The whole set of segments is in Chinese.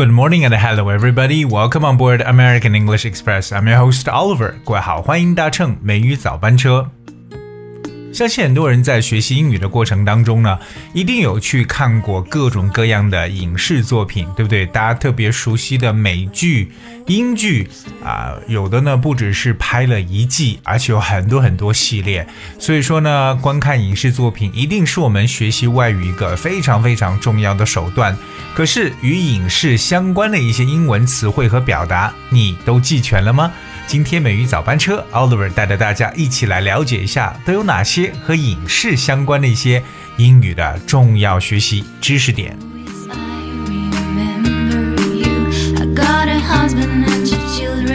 Good morning and hello everybody. Welcome on board American English Express. I'm your host Oliver. 各位好，欢迎搭乘美语早班车。 相信很多人在学习英语的过程当中呢，一定有去看过各种各样的影视作品，对不对？大家特别熟悉的美剧、英剧啊，有的呢不只是拍了一季，而且有很多很多系列。所以说呢，观看影视作品一定是我们学习外语一个非常非常重要的手段。可是与影视相关的一些英文词汇和表达，你都记全了吗？今天美语早班车，Oliver 带着大家一起来了解一下，都有哪些和影视相关的一些英语的重要学习知识点。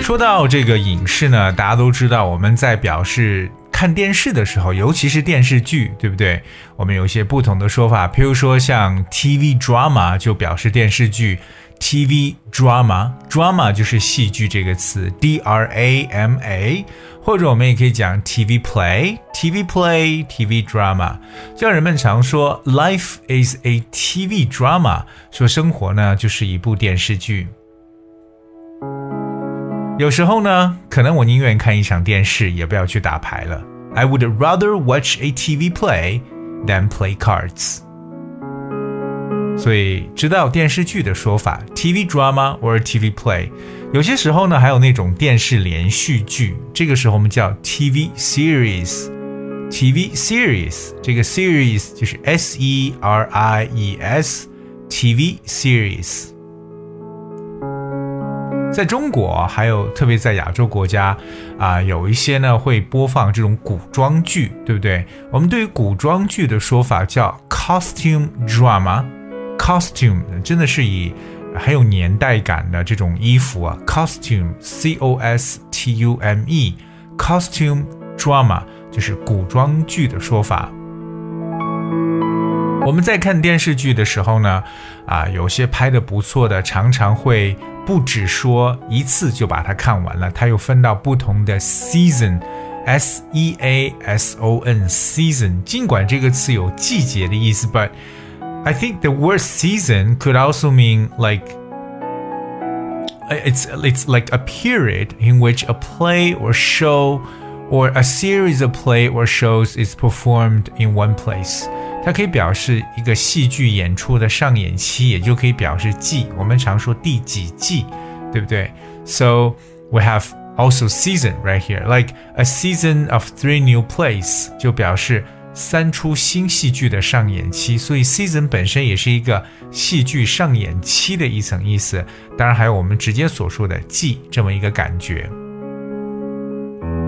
说到这个影视呢，大家都知道，我们在表示看电视的时候，尤其是电视剧，对不对？我们有一些不同的说法，譬如说像 TV drama 就表示电视剧。TV drama，drama 就是戏剧这个词，D R A M A，或者我们也可以讲 TV play，TV play，TV drama。就像人们常说，Life is a TV drama，说生活呢就是一部电视剧。有时候呢，可能我宁愿看一场电视，也不要去打牌了。I would rather watch a TV play than play cards。所以知道电视剧的说法，TV drama or TV play。有些时候呢，还有那种电视连续剧，这个时候我们叫 TV series。TV series，这个 series 就是 S E R I E S，TV series。在中国，还有特别在亚洲国家啊，有一些呢会播放这种古装剧，对不对？我们对于古装剧的说法叫 costume drama。Costume 真的是以很有年代感的这种衣服啊，costume，c o s t u m e，costume drama 就是古装剧的说法。我们在看电视剧的时候呢，啊，有些拍的不错的，常常会不只说一次就把它看完了，它又分到不同的 season，s e a s o n，season。尽管这个词有季节的意思，but I think the word season could also mean like it's it's like a period in which a play or show or a series of play or shows is performed in one place。它可以表示一个戏剧演出的上演期，也就可以表示季。我们常说第几季，对不对？So we have also season right here, like a season of three new plays，就表示。 三出新戏剧的上演期，所以 season 本身也是一个戏剧上演期的一层意思。当然还有我们直接所说的季这么一个感觉。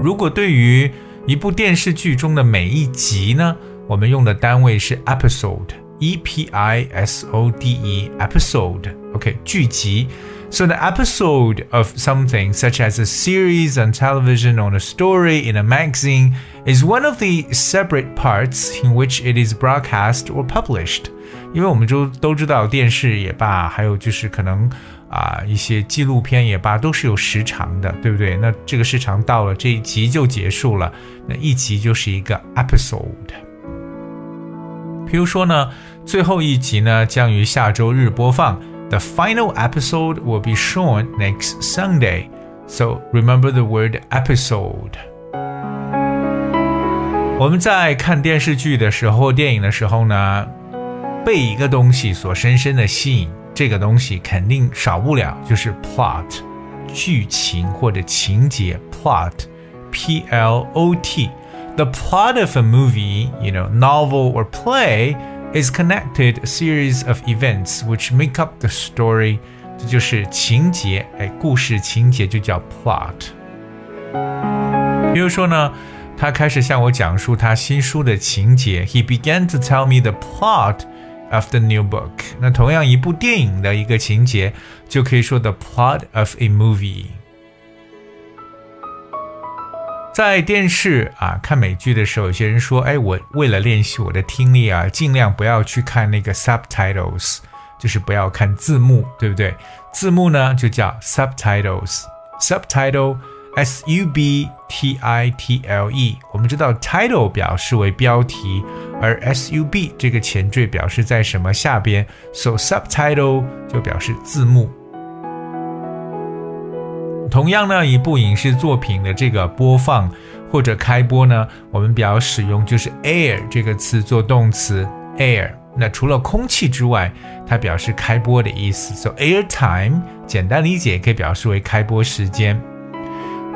如果对于一部电视剧中的每一集呢，我们用的单位是 episode，e p i s o d e，episode，OK，剧集。So, the episode of something, such as a series on television or a story in a magazine, is one of the separate parts in which it is broadcast or published. 因为我们都都知道电视也罢，还有就是可能啊一些纪录片也罢，都是有时长的，对不对？那这个时长到了，这一集就结束了，那一集就是一个 episode。比如说呢，最后一集呢将于下周日播放。the final episode will be shown next Sunday, so remember the word episode. 我们在看电视剧的时候、电影的时候呢，被一个东西所深深的吸引，这个东西肯定少不了就是 plot，剧情或者情节 plot，p l o t。The plot of a movie, you know, novel or play is connected series of events which make up the story，这就是情节，哎，故事情节就叫 plot。比如说呢， 他开始向我讲述他新书的情节，He began to tell me the plot of the new book。那同样一部电影的一个情节，就可以说 the plot of a movie。在电视啊看美剧的时候，有些人说：“哎，我为了练习我的听力啊，尽量不要去看那个 subtitles，就是不要看字幕，对不对？字幕呢就叫 subtitles，subtitle S U B T I T L E，我们知道 title 表示为标题，而 s u b 这个前缀表示在什么下边，so subtitle 就表示字幕。同样呢，一部影视作品的这个播放或者开播呢，我们比较使用就是 air 这个词做动词 air。那除了空气之外，它表示开播的意思。So air time 简单理解可以表示为开播时间。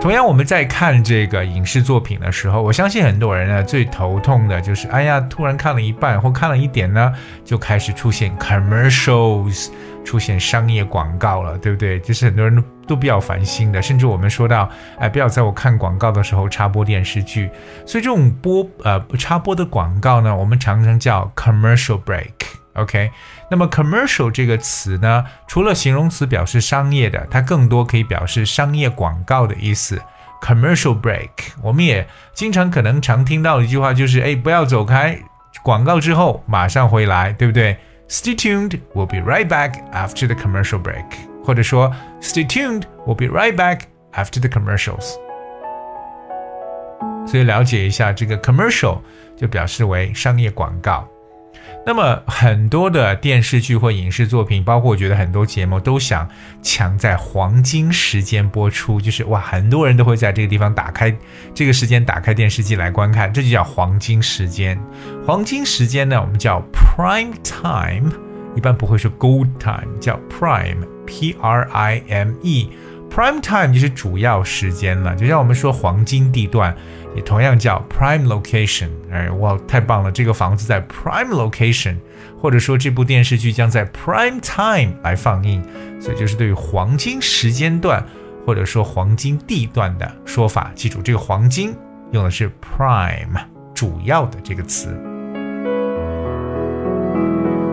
同样，我们在看这个影视作品的时候，我相信很多人呢最头痛的就是，哎呀，突然看了一半或看了一点呢，就开始出现 commercials，出现商业广告了，对不对？就是很多人都比较烦心的。甚至我们说到，哎，不要在我看广告的时候插播电视剧。所以这种播呃插播的广告呢，我们常常叫 commercial break。OK，那么 commercial 这个词呢，除了形容词表示商业的，它更多可以表示商业广告的意思。commercial break，我们也经常可能常听到一句话就是，哎，不要走开，广告之后马上回来，对不对？Stay tuned，we'll be right back after the commercial break，或者说 Stay tuned，we'll be right back after the commercials。所以了解一下这个 commercial 就表示为商业广告。那么很多的电视剧或影视作品，包括我觉得很多节目都想抢在黄金时间播出，就是哇，很多人都会在这个地方打开这个时间打开电视机来观看，这就叫黄金时间。黄金时间呢，我们叫 prime time，一般不会说 gold time，叫 prime，p r i m e，prime time 就是主要时间了，就像我们说黄金地段。也同样叫 prime location，哎，哇，太棒了！这个房子在 prime location，或者说这部电视剧将在 prime time 来放映，所以就是对于黄金时间段或者说黄金地段的说法。记住，这个黄金用的是 prime，主要的这个词。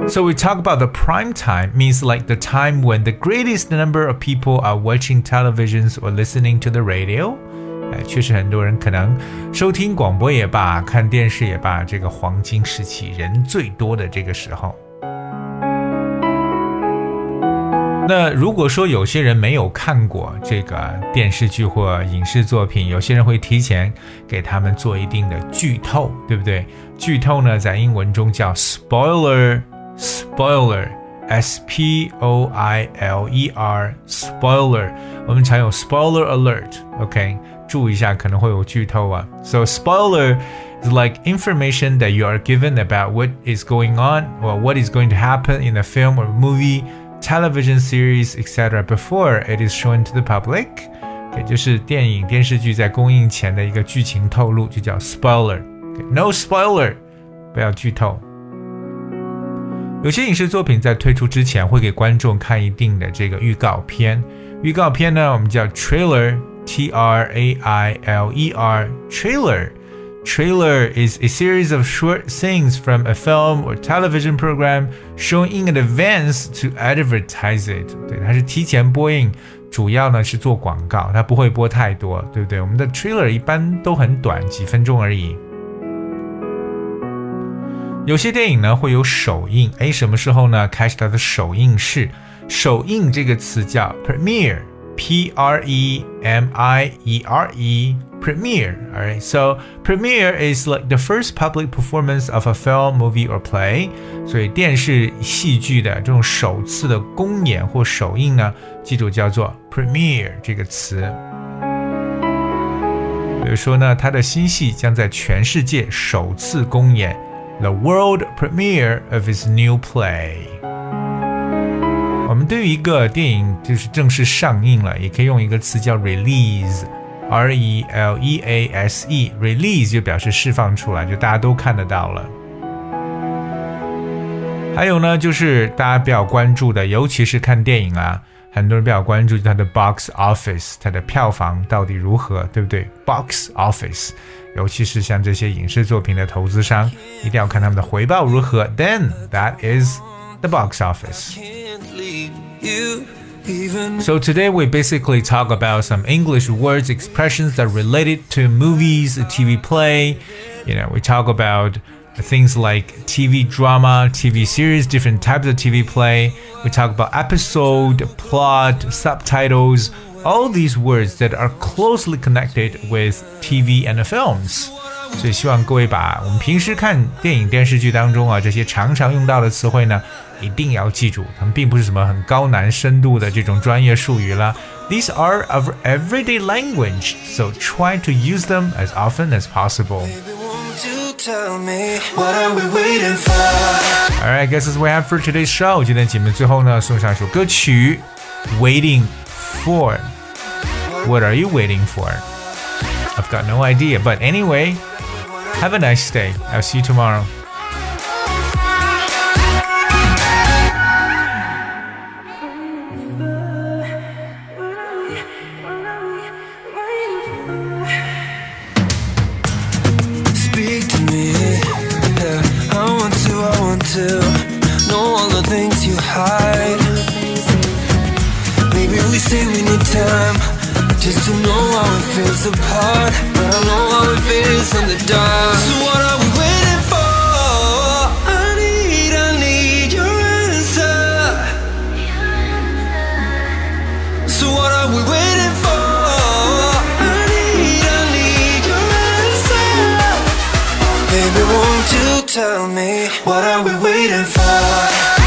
So we talk about the prime time means like the time when the greatest number of people are watching televisions or listening to the radio. 哎，确实很多人可能收听广播也罢，看电视也罢，这个黄金时期人最多的这个时候。那如果说有些人没有看过这个电视剧或影视作品，有些人会提前给他们做一定的剧透，对不对？剧透呢，在英文中叫 spoiler，spoiler，s p o i l e r，spoiler。我们常用 spoiler alert，OK。注意一下，可能会有剧透啊。So spoiler is like information that you are given about what is going on or what is going to happen in a film or movie, television series, etc. before it is shown to the public。也就是电影、电视剧在公映前的一个剧情透露，就叫 spoiler。No spoiler，不要剧透。有些影视作品在推出之前会给观众看一定的这个预告片，预告片呢我们叫 trailer。 T R A I L E R trailer. Trailer is a series of short things from a film or television program shown in advance to advertise it。对，它是提前播映，主要呢是做广告，它不会播太多，对不对？我们的 trailer 一般都很短，几分钟而已。有些电影呢会有首映，哎，什么时候呢？开始它的首映式。首映这个词叫 premiere。P R E M I E R E premiere. All right, so premiere is like the first public performance of a film, movie or play. 所以电视戏剧的这种首次的公演或首映呢，记住叫做 premiere 这个词。比如说呢，他的新戏将在全世界首次公演，the world premiere of his new play。 我们对于一个电影就是正式上映了，也可以用一个词叫 release，r e l e a s e，release 就表示释放出来，就大家都看得到了。还有呢，就是大家比较关注的，尤其是看电影啊，很多人比较关注它的 box office，它的票房到底如何，对不对？box office，尤其是像这些影视作品的投资商，一定要看他们的回报如何。Then that is the box office. So today we basically talk about some English words, expressions that related to movies, a TV play. You know, we talk about things like TV drama, TV series, different types of TV play. We talk about episode, plot, subtitles, all these words that are closely connected with TV and films. 所以希望各位把我们平时看电影电视剧当中啊这些常常用到的词汇呢，一定要记住，它们并不是什么很高难深度的这种专业术语啦。These are our everyday language, so try to use them as often as possible. Alright, I guess that's what we have for today's show. 今天节目最后呢，送上一首歌曲，Waiting for. What are you waiting for? I've got no idea, but anyway. Have a nice day. I'll see you tomorrow. Speak to me. Yeah, I want to, I want to know all the things you hide. Maybe we say we need time just to know how it feels apart. But I know how it feels in the dark. So what are we waiting for? I need, I need your answer. So what are we waiting for? I need, I need your answer. Baby, won't you tell me what are we waiting for?